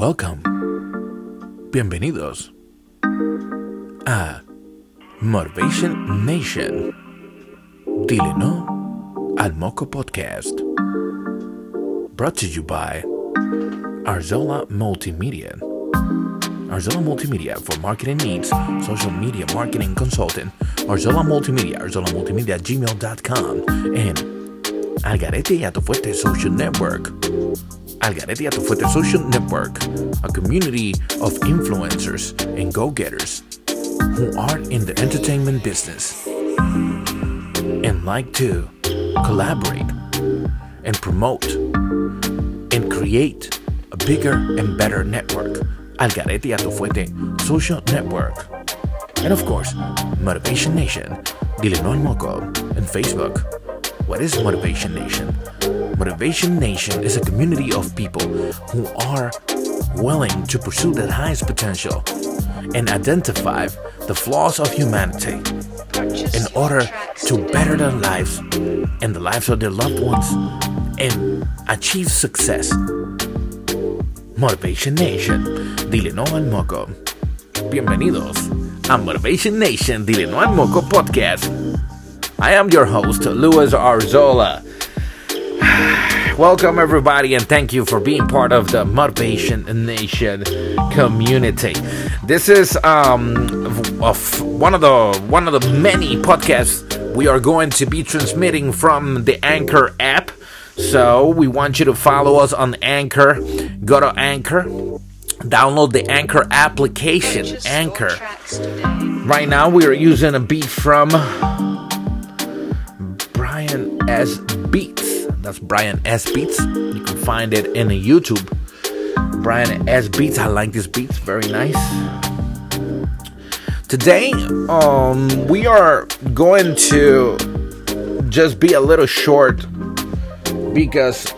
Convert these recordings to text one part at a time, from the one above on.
Welcome. Bienvenidos a Motivation Nation. Dile no al Moco Podcast. Brought to you by Arzola Multimedia. Arzola Multimedia for marketing needs, social media marketing consultant. Arzola Multimedia, Arzola Multimedia gmail.com. And Algarete Fuerte Social Network. Algarete y tu Fuerte Social Network, a community of influencers and go-getters who are in the entertainment business and like to collaborate and promote and create a bigger and better network. Algarete y tu Fuerte Social Network. And of course, Motivation Nation, Dile no al Moco, and Facebook. What is Motivation Nation? Motivation Nation is a community of people who are willing to pursue their highest potential and identify the flaws of humanity in order to better their lives and the lives of their loved ones and achieve success. Motivation Nation, dile no al moco. Bienvenidos a Motivation Nation, dile no al moco podcast. I am your host, Luis Arzola. Welcome, everybody, and thank you for being part of the Motivation Nation community. This is um, of one of the one of the many podcasts we are going to be transmitting from the Anchor app. So we want you to follow us on Anchor. Go to Anchor. Download the Anchor application. Anchor. Right now, we are using a beat from S. Beats. That's Brian S. Beats. You can find it in the YouTube. Brian S. Beats. I like this beats. Very nice. Today, um, we are going to just be a little short because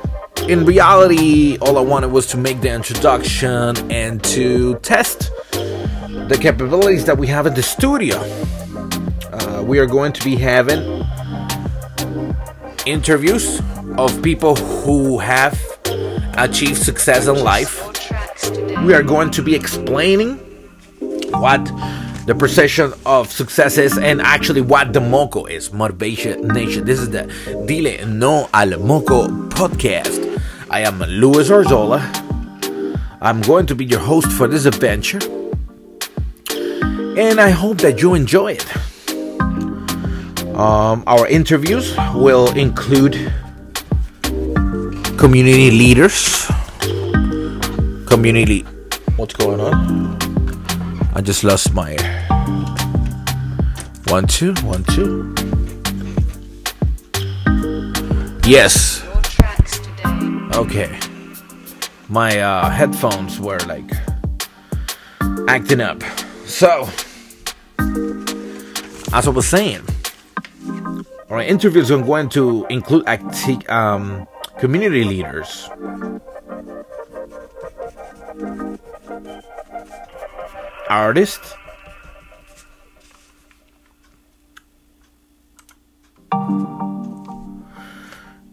in reality, all I wanted was to make the introduction and to test the capabilities that we have in the studio. Uh, we are going to be having interviews of people who have achieved success in life. We are going to be explaining what the perception of success is and actually what the Moco is Motivation Nation. This is the Dile No al Moco podcast. I am Luis Arzola. I'm going to be your host for this adventure. And I hope that you enjoy it. Um, our interviews will include community leaders, community. What's going on? I just lost my one two one two. Yes. Okay. My uh, headphones were like acting up. So, as I was saying, our interviews are going to include acti- um, community leaders. Artists.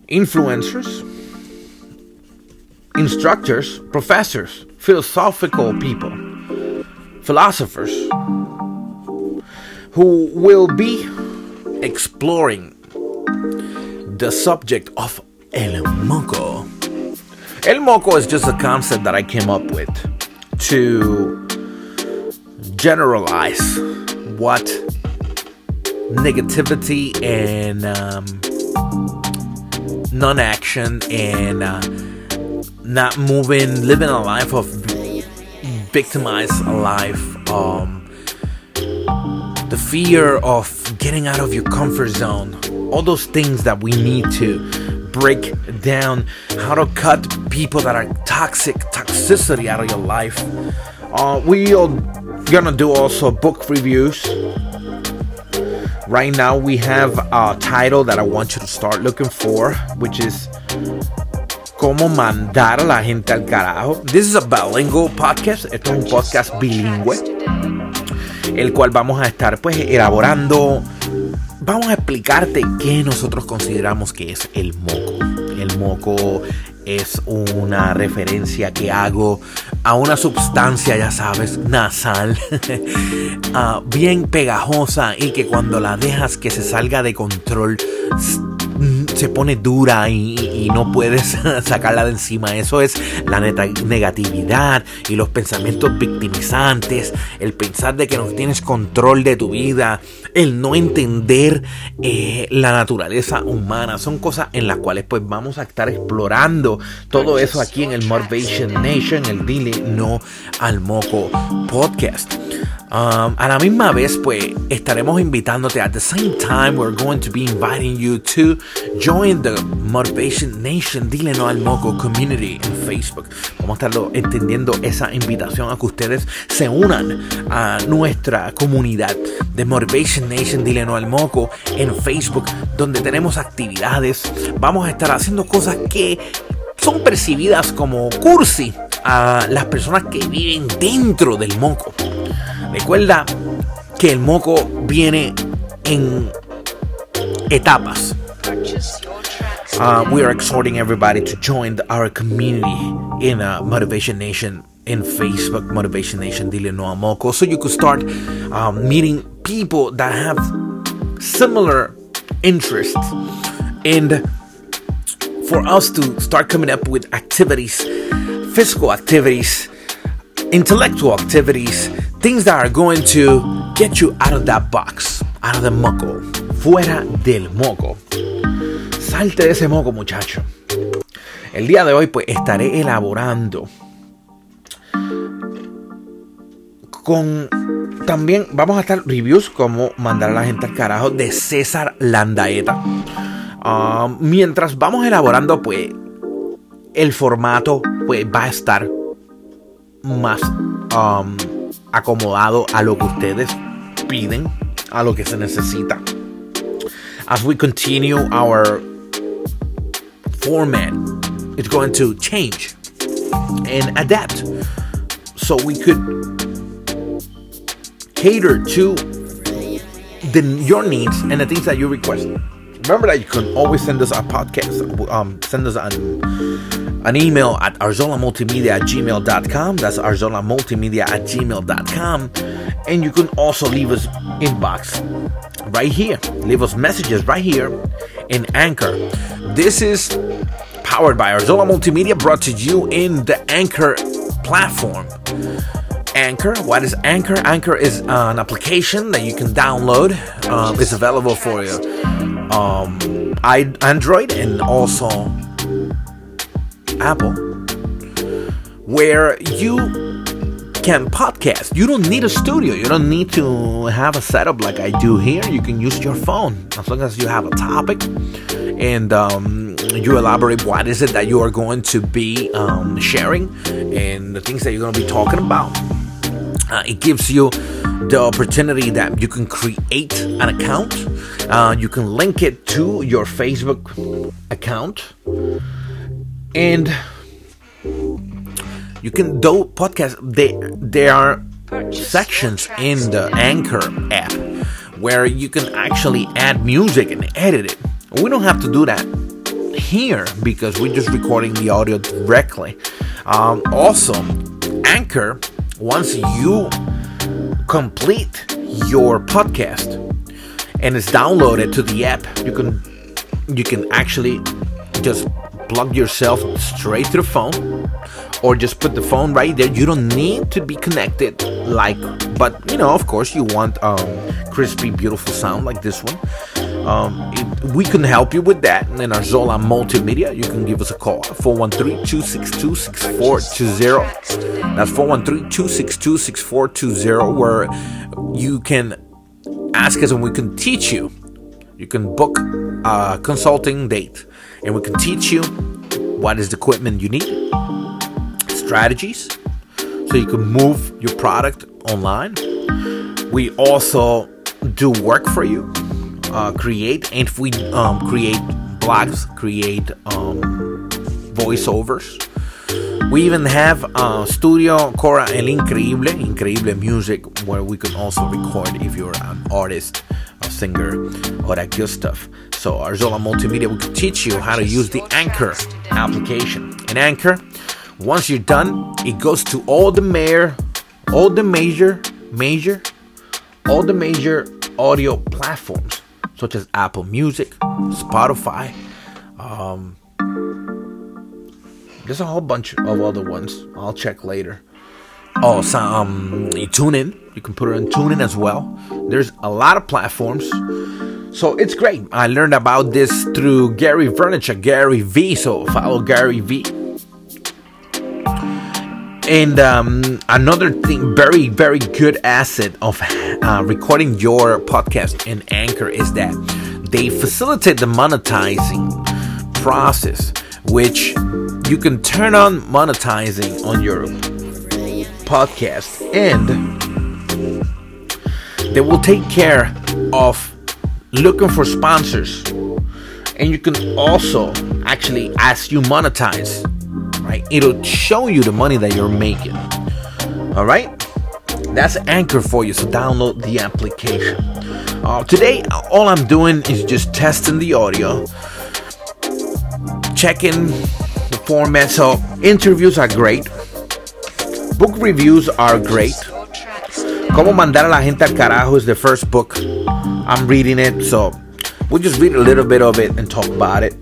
Influencers, instructors, professors, philosophical people, philosophers. Who will be exploring the subject of El Moco. El Moco is just a concept that I came up with to generalize what negativity and um, non action and uh, not moving, living a life of victimized life. Um, the fear of getting out of your comfort zone, all those things that we need to break down, how to cut people that are toxic, toxicity out of your life. Uh, we are gonna do also book reviews. Right now, we have a title that I want you to start looking for, which is Cómo mandar a la gente al carajo. This is a bilingual podcast. Es un podcast bilingüe el cual vamos a estar pues elaborando vamos a explicarte qué nosotros consideramos que es el moco. El moco es una referencia que hago a una sustancia, ya sabes, nasal, uh, bien pegajosa y que cuando la dejas que se salga de control se pone dura y, no puedes sacarla de encima. Eso es la negatividad y los pensamientos victimizantes, el pensar de que no tienes control de tu vida, el no entender eh, la naturaleza humana. Son cosas en las cuales pues vamos a estar explorando todo eso aquí en el Motivation Nation, el Dile No al Moco podcast. Um, a la misma vez, pues estaremos invitándote. At the same time, we're going to be inviting you to join the Motivation Nation Dile No al Moco community en Facebook. Vamos a estarlo entendiendo esa invitación a que ustedes se unan a nuestra comunidad de Motivation Nation Dile No al Moco en Facebook, donde tenemos actividades. Vamos a estar haciendo cosas que son percibidas como cursi a las personas que viven dentro del moco. Recuerda que el moco viene en etapas. Uh, we are exhorting everybody to join our community in uh, Motivation Nation in Facebook, Motivation Nation Dile No Moco, so you could start um, meeting people that have similar interests and for us to start coming up with activities, physical activities, intellectual activities Things that are going to get you out of that box, out of the moco, fuera del moco. Salte de ese moco, muchacho. El día de hoy, pues estaré elaborando con también vamos a estar reviews como mandar a la gente al carajo de César Landaeta. Ah, mientras vamos elaborando, pues el formato pues va a estar más acomodado a lo que ustedes piden, a lo que se necesita. As we continue our format, it's going to change and adapt so we could cater to the, your needs and the things that you request. Remember that you can always send us a podcast, um, send us an an email at arzolamultimedia at gmail.com. That's arzolamultimedia at gmail.com. And you can also leave us inbox right here. Leave us messages right here in Anchor. This is powered by Arzola Multimedia, brought to you in the Anchor platform. Anchor. What is Anchor? Anchor is an application that you can download. Um, it's available for you, um, Android and also Apple, where you can podcast. You don't need a studio. You don't need to have a setup like I do here. You can use your phone as long as you have a topic and um, you elaborate what is it that you are going to be um, sharing and the things that you're going to be talking about. Uh, it gives you the opportunity that you can create an account. Uh, you can link it to your Facebook account and you can do podcast they there are sections in the anchor app where you can actually add music and edit it. We don't have to do that here because we're just recording the audio directly. Um, also anchor once you complete your podcast and it's downloaded to the app you can you can actually just plug yourself straight to the phone or just put the phone right there. You don't need to be connected like, but you know, of course, you want um, crispy, beautiful sound like this one. Um, it, we can help you with that. And in our Zola Multimedia, you can give us a call 413 262 6420. That's 413 262 6420, where you can ask us and we can teach you. You can book a consulting date and we can teach you what is the equipment you need, strategies, so you can move your product online. We also do work for you, uh, create, and if we um, create blogs, create um, voiceovers. We even have uh, Studio Cora El Increíble, Increíble Music, where we can also record if you're an artist a singer, all that good stuff. So Arzola Multimedia will teach you how to use the Anchor application. In Anchor, once you're done, it goes to all the major, all the major, major, all the major audio platforms such as Apple Music, Spotify. Um, there's a whole bunch of other ones. I'll check later. Oh, so, um, tune in. You can put it on TuneIn as well. There's a lot of platforms. So it's great. I learned about this through Gary Vaynerchuk, Gary V. So follow Gary V. And um, another thing, very, very good asset of uh, recording your podcast in Anchor is that they facilitate the monetizing process, which you can turn on monetizing on your podcast and they will take care of looking for sponsors. And you can also actually, as you monetize, right, it'll show you the money that you're making. All right, that's Anchor for you. So download the application. Uh, today, all I'm doing is just testing the audio, checking the format. So interviews are great, book reviews are great. Cómo mandar a la gente al carajo is the first book. I'm reading it, so we'll just read a little bit of it and talk about it.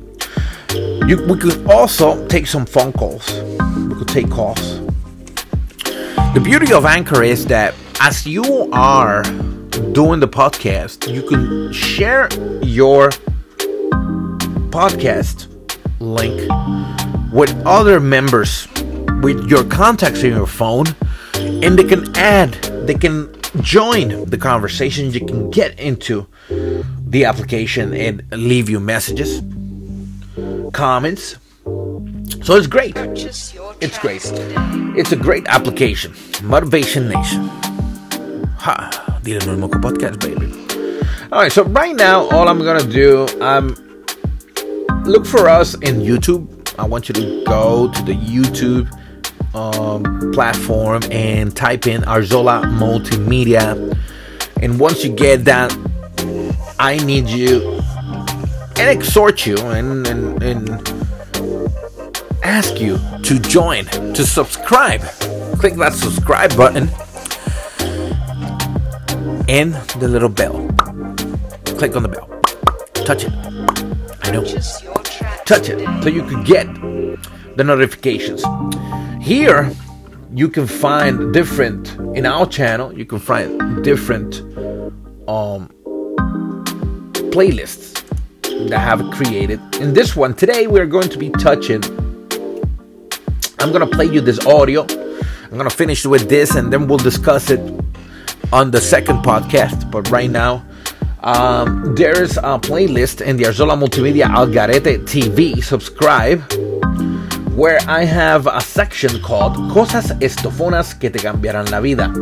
You, we could also take some phone calls. We could take calls. The beauty of Anchor is that as you are doing the podcast, you can share your podcast link with other members with your contacts in your phone and they can add they can join the conversation. You can get into the application and leave you messages comments. So it's great. It's great. it's a great application. Motivation nation. Ha. Dile no moco podcast baby. All right so right now all i'm gonna do i'm look for us in youtube. I want you to go to the youtube um, platform and type in Arzola Multimedia. And once you get that, I need you and exhort you and, and, and ask you to join, to subscribe. Click that subscribe button and the little bell. Click on the bell. Touch it. I know. Touch it so you can get the notifications. Here, you can find different in our channel. You can find different um, playlists that I have created. In this one today, we're going to be touching. I'm gonna play you this audio. I'm gonna finish with this, and then we'll discuss it on the second podcast. But right now, um, there's a playlist in the Arzola Multimedia Algarete TV. Subscribe where I have a section called Cosas estofonas que te cambiarán la vida.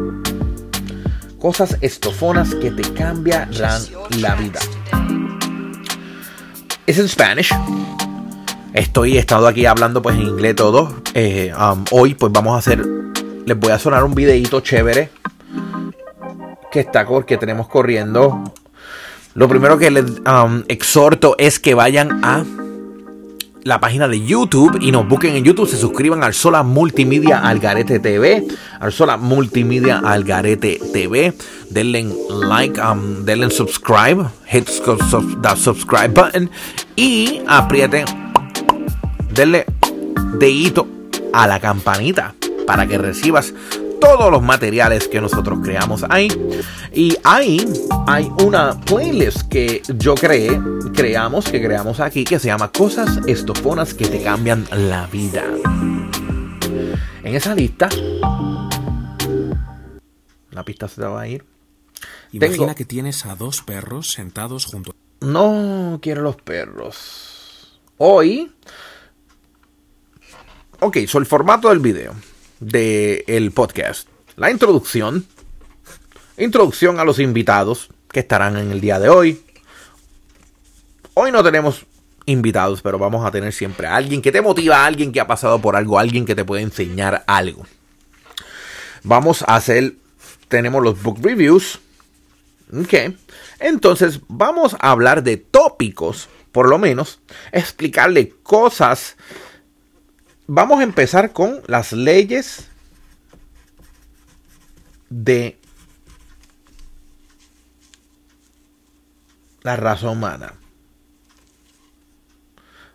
Cosas estofonas que te cambiarán la vida. Es en Spanish. Estoy estado aquí hablando pues en inglés todo. Eh, um, hoy pues vamos a hacer. Les voy a sonar un videito chévere. Que está que tenemos corriendo. Lo primero que les um, exhorto es que vayan a la página de YouTube y nos busquen en YouTube, se suscriban al Sola Multimedia Algarete TV, al Sola Multimedia Algarete TV, denle like, um, denle subscribe, hit the subscribe button y aprieten, denle dedito a la campanita para que recibas todos los materiales que nosotros creamos ahí. Y ahí hay una playlist que yo creé, creamos, que creamos aquí, que se llama Cosas Estofonas que te cambian la vida. En esa lista, la pista se te va a ir. Imagina que tienes a dos perros sentados junto. No quiero los perros. Hoy. Ok, so el formato del video del podcast. La introducción. Introducción a los invitados que estarán en el día de hoy. Hoy no tenemos invitados, pero vamos a tener siempre a alguien que te motiva, alguien que ha pasado por algo, alguien que te puede enseñar algo. Vamos a hacer, tenemos los book reviews. Ok. Entonces vamos a hablar de tópicos, por lo menos, explicarle cosas. Vamos a empezar con las leyes de la raza humana,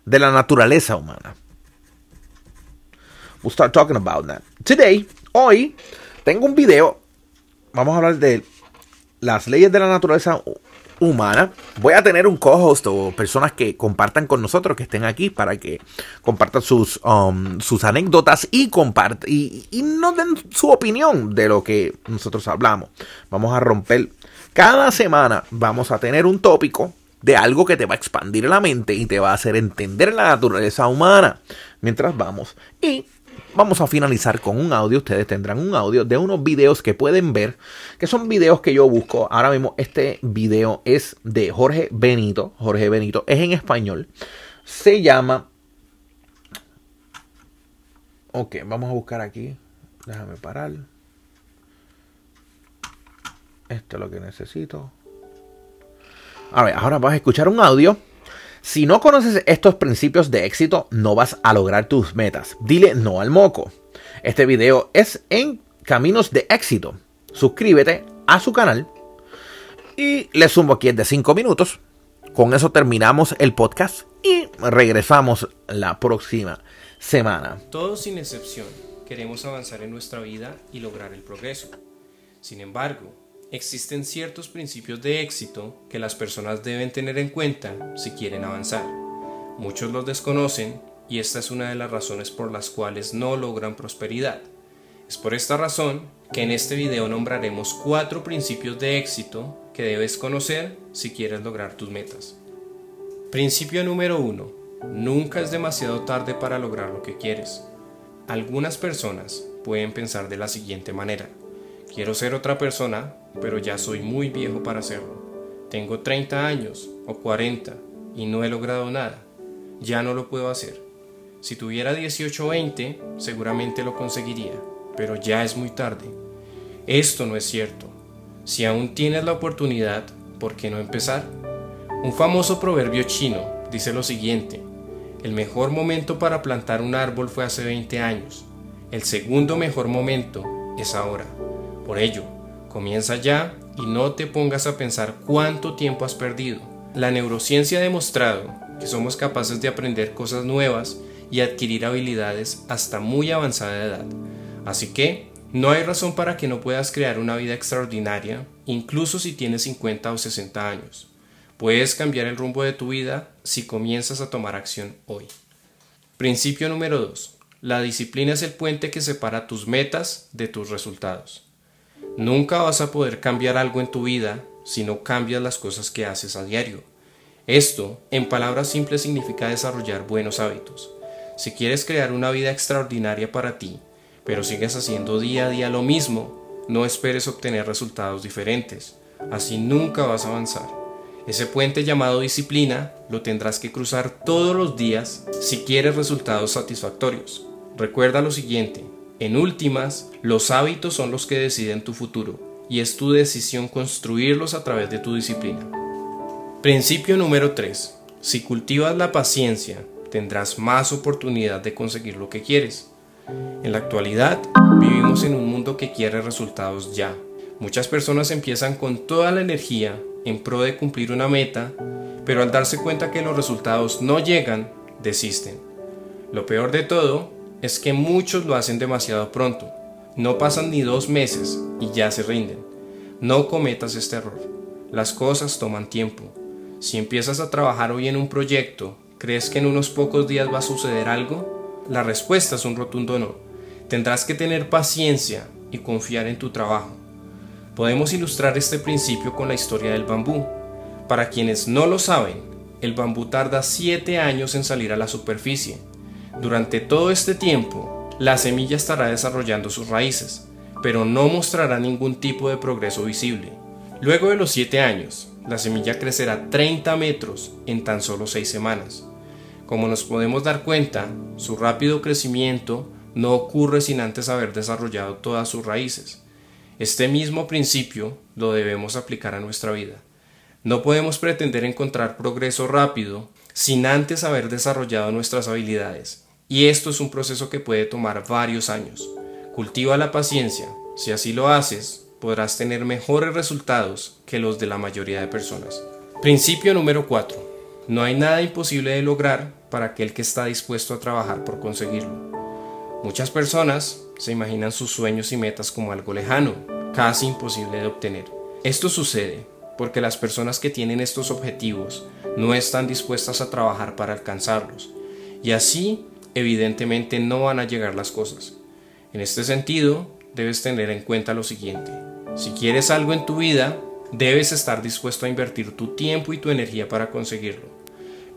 de la naturaleza humana. We'll start talking about that. Today, hoy, tengo un video. Vamos a hablar de las leyes de la naturaleza humana. Voy a tener un co-host o personas que compartan con nosotros, que estén aquí para que compartan sus, um, sus anécdotas y, compart y, y nos den su opinión de lo que nosotros hablamos. Vamos a romper. Cada semana vamos a tener un tópico de algo que te va a expandir la mente y te va a hacer entender la naturaleza humana mientras vamos. Y vamos a finalizar con un audio. Ustedes tendrán un audio de unos videos que pueden ver, que son videos que yo busco. Ahora mismo este video es de Jorge Benito. Jorge Benito es en español. Se llama... Ok, vamos a buscar aquí. Déjame parar. Esto es lo que necesito. A ver, ahora vas a escuchar un audio si no conoces estos principios de éxito, no vas a lograr tus metas. Dile no al moco. Este video es en Caminos de Éxito. Suscríbete a su canal y le sumo aquí de 5 minutos. Con eso terminamos el podcast y regresamos la próxima semana. Todos sin excepción queremos avanzar en nuestra vida y lograr el progreso. Sin embargo, existen ciertos principios de éxito que las personas deben tener en cuenta si quieren avanzar. Muchos los desconocen y esta es una de las razones por las cuales no logran prosperidad. Es por esta razón que en este video nombraremos cuatro principios de éxito que debes conocer si quieres lograr tus metas. Principio número 1. Nunca es demasiado tarde para lograr lo que quieres. Algunas personas pueden pensar de la siguiente manera. Quiero ser otra persona, pero ya soy muy viejo para hacerlo. Tengo 30 años o 40 y no he logrado nada. Ya no lo puedo hacer. Si tuviera 18 o 20, seguramente lo conseguiría, pero ya es muy tarde. Esto no es cierto. Si aún tienes la oportunidad, ¿por qué no empezar? Un famoso proverbio chino dice lo siguiente, el mejor momento para plantar un árbol fue hace 20 años, el segundo mejor momento es ahora. Por ello, comienza ya y no te pongas a pensar cuánto tiempo has perdido. La neurociencia ha demostrado que somos capaces de aprender cosas nuevas y adquirir habilidades hasta muy avanzada edad. Así que no hay razón para que no puedas crear una vida extraordinaria, incluso si tienes 50 o 60 años. Puedes cambiar el rumbo de tu vida si comienzas a tomar acción hoy. Principio número 2. La disciplina es el puente que separa tus metas de tus resultados. Nunca vas a poder cambiar algo en tu vida si no cambias las cosas que haces a diario. Esto, en palabras simples, significa desarrollar buenos hábitos. Si quieres crear una vida extraordinaria para ti, pero sigues haciendo día a día lo mismo, no esperes obtener resultados diferentes. Así nunca vas a avanzar. Ese puente llamado disciplina lo tendrás que cruzar todos los días si quieres resultados satisfactorios. Recuerda lo siguiente, en últimas, los hábitos son los que deciden tu futuro y es tu decisión construirlos a través de tu disciplina. Principio número 3. Si cultivas la paciencia, tendrás más oportunidad de conseguir lo que quieres. En la actualidad, vivimos en un mundo que quiere resultados ya. Muchas personas empiezan con toda la energía en pro de cumplir una meta, pero al darse cuenta que los resultados no llegan, desisten. Lo peor de todo es que muchos lo hacen demasiado pronto. No pasan ni dos meses y ya se rinden. No cometas este error. Las cosas toman tiempo. Si empiezas a trabajar hoy en un proyecto, ¿crees que en unos pocos días va a suceder algo? La respuesta es un rotundo no. Tendrás que tener paciencia y confiar en tu trabajo. Podemos ilustrar este principio con la historia del bambú. Para quienes no lo saben, el bambú tarda 7 años en salir a la superficie durante todo este tiempo, la semilla estará desarrollando sus raíces, pero no mostrará ningún tipo de progreso visible. Luego de los 7 años, la semilla crecerá 30 metros en tan solo 6 semanas. Como nos podemos dar cuenta, su rápido crecimiento no ocurre sin antes haber desarrollado todas sus raíces. Este mismo principio lo debemos aplicar a nuestra vida. No podemos pretender encontrar progreso rápido sin antes haber desarrollado nuestras habilidades, y esto es un proceso que puede tomar varios años. Cultiva la paciencia, si así lo haces, podrás tener mejores resultados que los de la mayoría de personas. Principio número 4. No hay nada imposible de lograr para aquel que está dispuesto a trabajar por conseguirlo. Muchas personas se imaginan sus sueños y metas como algo lejano, casi imposible de obtener. Esto sucede porque las personas que tienen estos objetivos no están dispuestas a trabajar para alcanzarlos, y así evidentemente no van a llegar las cosas. En este sentido, debes tener en cuenta lo siguiente. Si quieres algo en tu vida, debes estar dispuesto a invertir tu tiempo y tu energía para conseguirlo.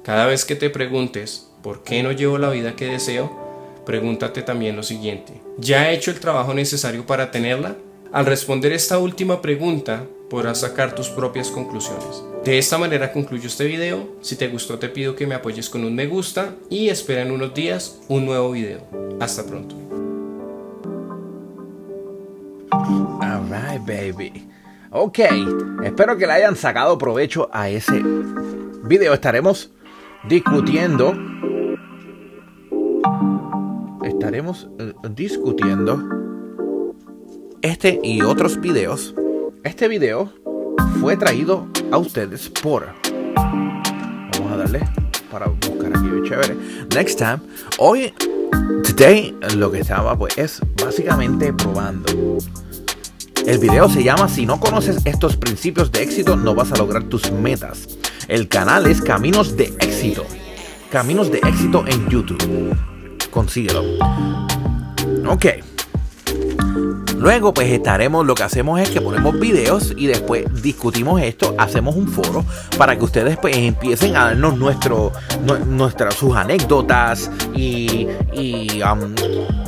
Cada vez que te preguntes, ¿por qué no llevo la vida que deseo? Pregúntate también lo siguiente. ¿Ya he hecho el trabajo necesario para tenerla? Al responder esta última pregunta, podrás sacar tus propias conclusiones. De esta manera concluyo este video. Si te gustó te pido que me apoyes con un me gusta y espera en unos días un nuevo video. Hasta pronto. Alright, baby. Ok, espero que le hayan sacado provecho a ese video. Estaremos discutiendo. Estaremos eh, discutiendo este y otros videos. Este video fue traído a ustedes por. Vamos a darle para buscar aquí chévere. Next time. Hoy, today, lo que estaba pues es básicamente probando el video se llama Si no conoces estos principios de éxito, no vas a lograr tus metas. El canal es Caminos de Éxito. Caminos de Éxito en YouTube. Consíguelo. Ok. Luego pues estaremos, lo que hacemos es que ponemos videos y después discutimos esto, hacemos un foro para que ustedes pues empiecen a darnos nuestro, nuestras, sus anécdotas y, um,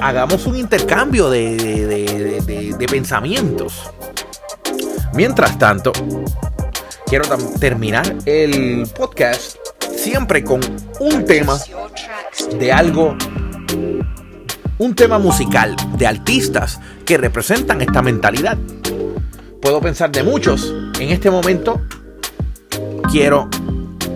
hagamos un intercambio de, de pensamientos. Mientras tanto, quiero terminar el podcast siempre con un tema de algo un tema musical de artistas que representan esta mentalidad. Puedo pensar de muchos. En este momento quiero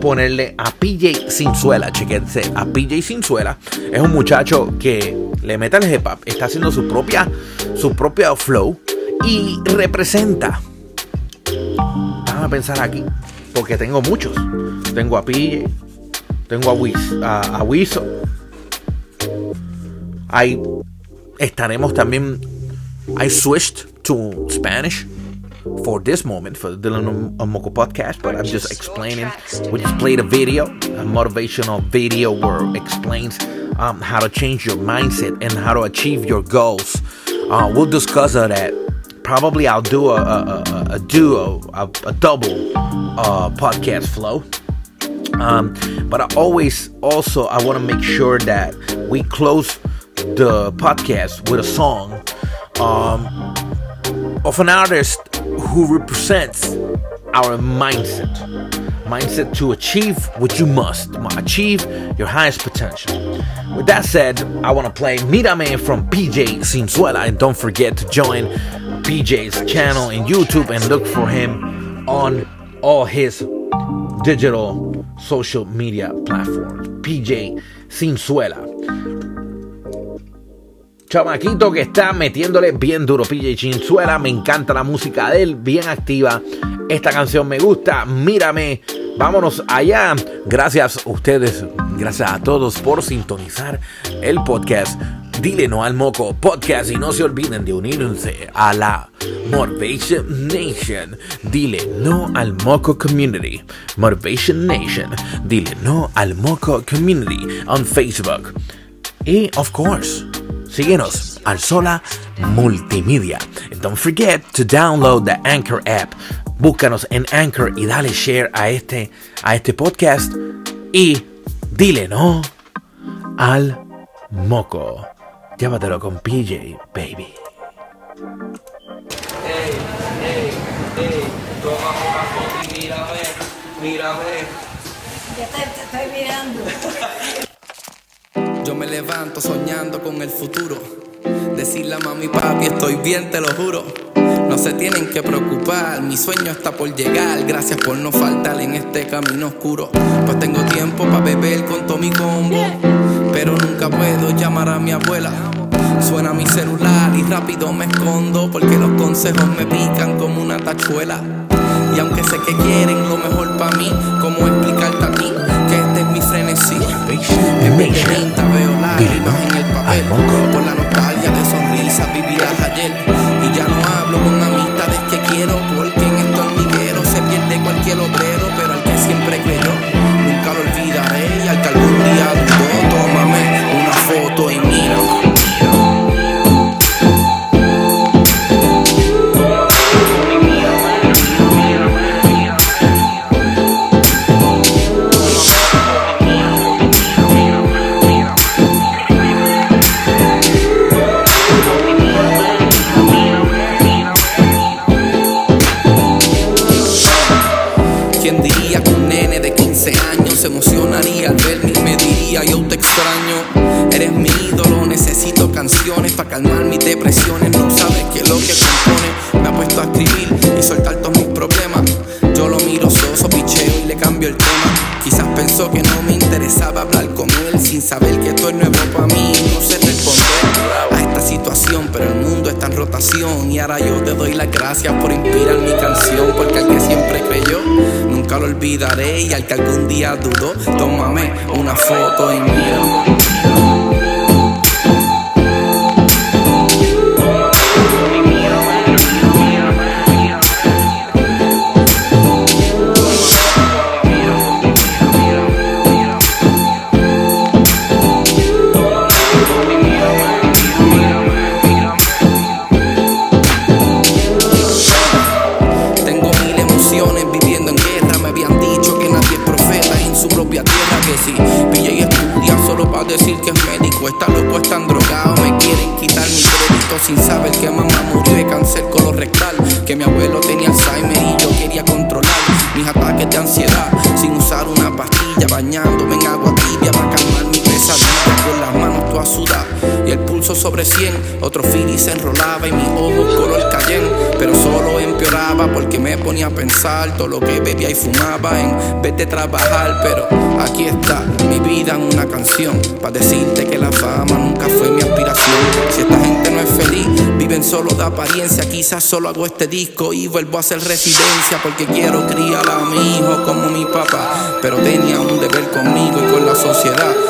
ponerle a PJ Sinzuela. Chequense, a PJ Sinzuela. Es un muchacho que le mete el hip hop, está haciendo su propia, su flow y representa. Vamos a pensar aquí, porque tengo muchos. Tengo a PJ, tengo a Wiz, a, a I estaremos también. I switched to Spanish for this moment for the Dylan Moko podcast, but I'm just explaining. We just played a video, a motivational video where it explains um, how to change your mindset and how to achieve your goals. Uh, we'll discuss that. Probably I'll do a, a, a, a duo, a, a double uh, podcast flow. Um, but I always also I want to make sure that we close the podcast with a song um, of an artist who represents our mindset. Mindset to achieve what you must, achieve your highest potential. With that said, I want to play Mírame from PJ Sinzuela, and don't forget to join PJ's channel in YouTube and look for him on all his digital social media platforms. PJ Sinzuela. Chamaquito que está metiéndole bien duro. PJ Chinzuela, me encanta la música de él, bien activa. Esta canción me gusta, mírame. Vámonos allá. Gracias a ustedes, gracias a todos por sintonizar el podcast. Dile no al moco podcast y no se olviden de unirse a la Motivation Nation. Dile no al moco community. Motivation Nation. Dile no al moco community on Facebook. Y, of course, Síguenos al Sola Multimedia. And don't forget to download the Anchor app. Búscanos en Anchor y dale share a este, a este podcast. Y dile no al moco. Llévatelo con PJ, baby. Hey, hey, hey, toma una foto y mírame, mírame. Ya te, te estoy mirando. Yo me levanto soñando con el futuro. Decirle a mami, papi, estoy bien, te lo juro. No se tienen que preocupar, mi sueño está por llegar. Gracias por no faltar en este camino oscuro. Pues tengo tiempo para beber con todo mi combo. Pero nunca puedo llamar a mi abuela. Suena mi celular y rápido me escondo porque los consejos me pican como una tachuela. Y aunque sé que quieren lo mejor para mí, ¿cómo explicarte a ti frenesí? En vez de tinta veo lágrimas en el papel. Por la nostalgia de sonrisas vividas ayer. Y ya no hablo con amistades que quiero porque en estos hormigueros se pierde cualquier obrero, saber que esto es nuevo para mí. No sé responder a esta situación, pero el mundo está en rotación y ahora yo te doy las gracias por inspirar mi canción, porque al que siempre creyó nunca lo olvidaré y al que algún día dudó, tómame una foto y mira. 100. Otro fili se enrolaba y mis ojos color cayenne. Pero solo empeoraba porque me ponía a pensar todo lo que bebía y fumaba en vez de trabajar. Pero aquí está mi vida en una canción. Para decirte que la fama nunca fue mi aspiración. Si esta gente no es feliz, viven solo de apariencia. Quizás solo hago este disco y vuelvo a hacer residencia porque quiero criar a mi hijo como mi papá. Pero tenía un deber conmigo y con la sociedad.